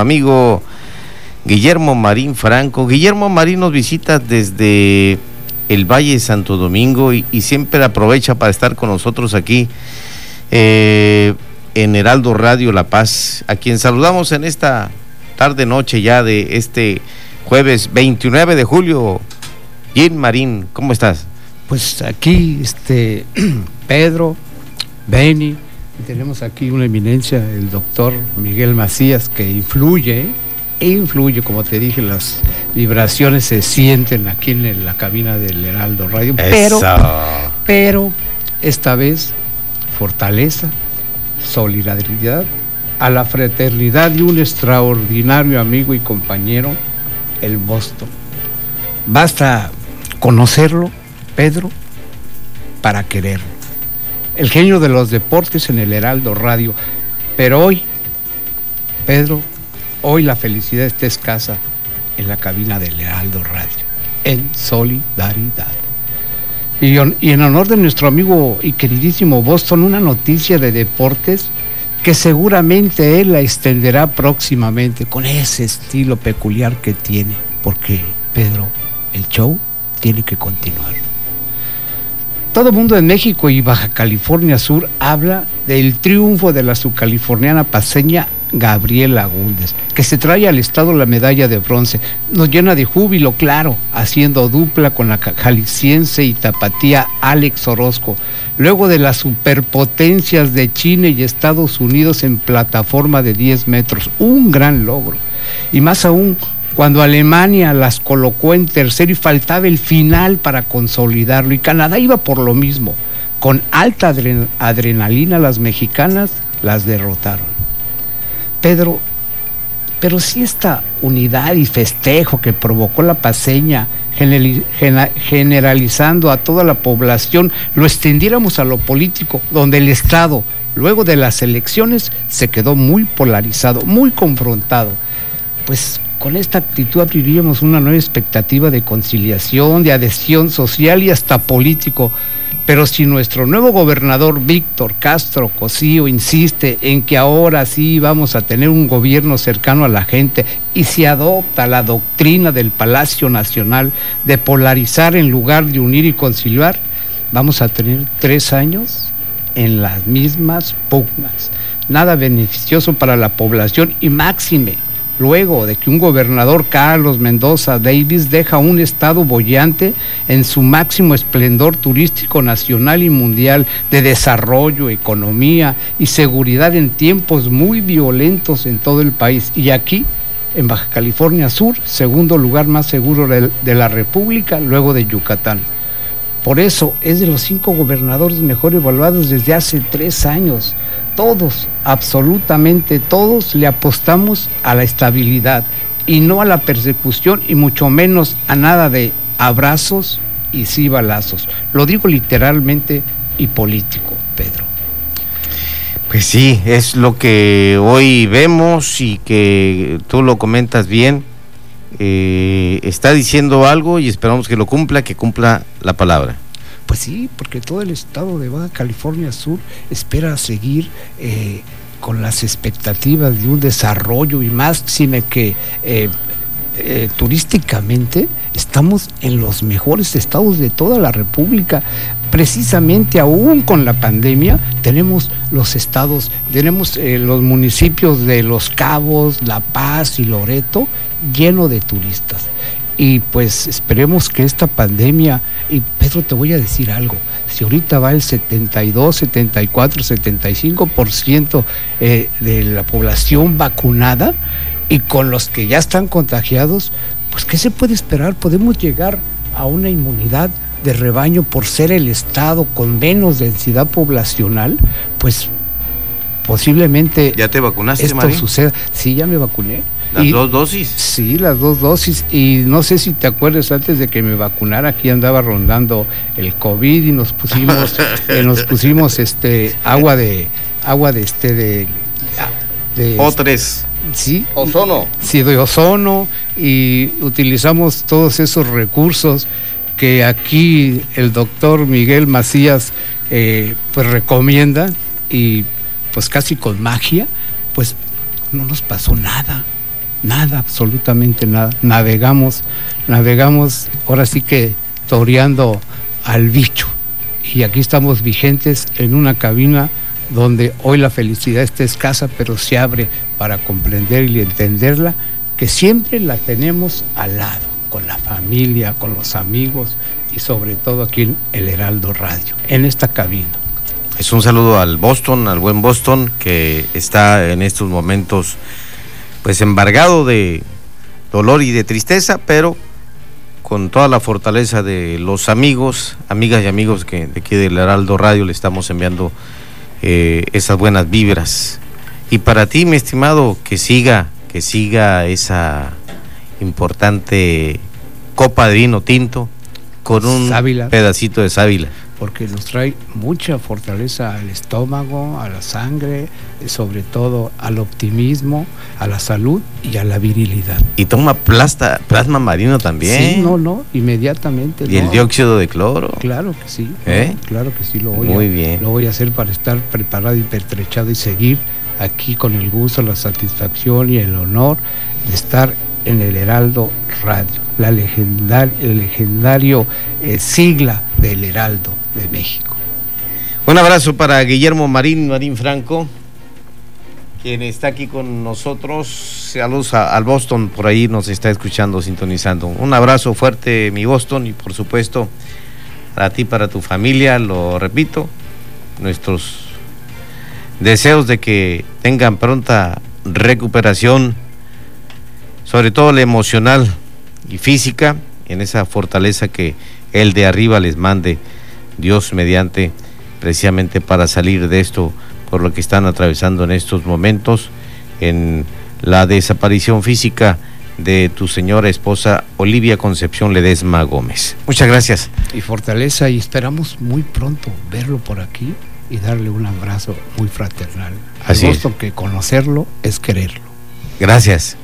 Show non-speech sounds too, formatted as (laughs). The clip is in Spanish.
amigo Guillermo Marín Franco. Guillermo Marín nos visita desde el Valle Santo Domingo y, siempre aprovecha para estar con nosotros aquí eh, en Heraldo Radio La Paz, a quien saludamos en esta tarde noche ya de este jueves 29 de julio. Jim Marín, ¿cómo estás? Pues aquí, este, (clears throat) Pedro, Beni, tenemos aquí una eminencia, el doctor Miguel Macías, que influye, e influye, como te dije, las vibraciones se sienten aquí en la cabina del Heraldo Radio, pero, pero esta vez fortaleza, solidaridad, a la fraternidad de un extraordinario amigo y compañero, el Boston. Basta conocerlo, Pedro, para quererlo. El genio de los deportes en el Heraldo Radio. Pero hoy, Pedro, hoy la felicidad está escasa en la cabina del Heraldo Radio, en solidaridad. Y, en honor de nuestro amigo y queridísimo Boston, una noticia de deportes que seguramente él la extenderá próximamente con ese estilo peculiar que tiene, porque Pedro, el show tiene que continuar. Todo el mundo en México y Baja California Sur habla del triunfo de la subcaliforniana paseña Gabriela Agúndez, que se trae al Estado la medalla de bronce. Nos llena de júbilo, claro, haciendo dupla con la jalisciense y tapatía Alex Orozco, luego de las superpotencias de China y Estados Unidos en plataforma de 10 metros. Un gran logro. Y más aún, cuando Alemania las colocó en tercero y faltaba el final para consolidarlo, y Canadá iba por lo mismo. Con alta adrenalina las mexicanas las derrotaron. Pedro, pero si esta unidad y festejo que provocó la paseña, generalizando a toda la población, lo extendiéramos a lo político, donde el Estado, luego de las elecciones, se quedó muy polarizado, muy confrontado. Pues con esta actitud abriríamos una nueva expectativa de conciliación, de adhesión social y hasta político pero si nuestro nuevo gobernador Víctor Castro Cosío insiste en que ahora sí vamos a tener un gobierno cercano a la gente y se adopta la doctrina del Palacio Nacional de polarizar en lugar de unir y conciliar, vamos a tener tres años en las mismas pugnas. Nada beneficioso para la población y máxime luego de que un gobernador Carlos Mendoza Davis deja un estado bollante en su máximo esplendor turístico nacional y mundial de desarrollo, economía y seguridad en tiempos muy violentos en todo el país. Y aquí, en Baja California Sur, segundo lugar más seguro de la República, luego de Yucatán. Por eso es de los cinco gobernadores mejor evaluados desde hace tres años todos, absolutamente todos, le apostamos a la estabilidad y no a la persecución y mucho menos a nada de abrazos y sí balazos. Lo digo literalmente y político, Pedro. Pues sí, es lo que hoy vemos y que tú lo comentas bien. Eh, está diciendo algo y esperamos que lo cumpla, que cumpla la palabra. Pues sí, porque todo el estado de Baja California Sur espera seguir eh, con las expectativas de un desarrollo y más, sino que eh, eh, turísticamente estamos en los mejores estados de toda la República. Precisamente aún con la pandemia tenemos los estados, tenemos los municipios de Los Cabos, La Paz y Loreto lleno de turistas y pues esperemos que esta pandemia, y Pedro te voy a decir algo, si ahorita va el 72, 74, 75% de la población vacunada y con los que ya están contagiados, pues ¿qué se puede esperar? Podemos llegar a una inmunidad de rebaño por ser el estado con menos densidad poblacional, pues posiblemente ¿Ya te vacunaste, esto suceda. Sí, ya me vacuné. ¿Las dos dosis? Sí, las dos dosis. Y no sé si te acuerdas, antes de que me vacunara, aquí andaba rondando el COVID y nos pusimos, (laughs) eh, nos pusimos este agua de, agua de este de, de O3. Sí. Ozono. Sí, de ozono. Y utilizamos todos esos recursos que aquí el doctor Miguel Macías eh, pues recomienda y pues casi con magia, pues no nos pasó nada nada, absolutamente nada. Navegamos, navegamos, ahora sí que toreando al bicho. Y aquí estamos vigentes en una cabina donde hoy la felicidad está escasa, pero se abre para comprender y entenderla, que siempre la tenemos al lado, con la familia, con los amigos y sobre todo aquí en el Heraldo Radio, en esta cabina. Es un saludo al Boston, al buen Boston, que está en estos momentos pues embargado de dolor y de tristeza, pero con toda la fortaleza de los amigos, amigas y amigos que de aquí del Heraldo Radio le estamos enviando eh, esas buenas vibras. Y para ti, mi estimado, que siga, que siga esa importante copa de vino tinto con un pedacito de sábila porque nos trae mucha fortaleza al estómago, a la sangre, sobre todo al optimismo, a la salud y a la virilidad. Y toma plasta, plasma marino también. Sí, no, no, inmediatamente. ¿Y el dióxido de cloro? Claro que sí. ¿Eh? claro que sí, lo voy, Muy bien. lo voy a hacer para estar preparado y pertrechado y seguir aquí con el gusto, la satisfacción y el honor de estar en el Heraldo Radio, la legendar, el legendario eh, sigla del Heraldo de México. Un abrazo para Guillermo Marín, Marín Franco, quien está aquí con nosotros. Saludos al Boston, por ahí nos está escuchando, sintonizando. Un abrazo fuerte, mi Boston, y por supuesto, para ti, para tu familia, lo repito, nuestros deseos de que tengan pronta recuperación, sobre todo la emocional y física, en esa fortaleza que el de arriba les mande Dios mediante, precisamente para salir de esto, por lo que están atravesando en estos momentos, en la desaparición física de tu señora esposa Olivia Concepción Ledesma Gómez. Muchas gracias. Y fortaleza y esperamos muy pronto verlo por aquí y darle un abrazo muy fraternal. Así que conocerlo es quererlo. Gracias.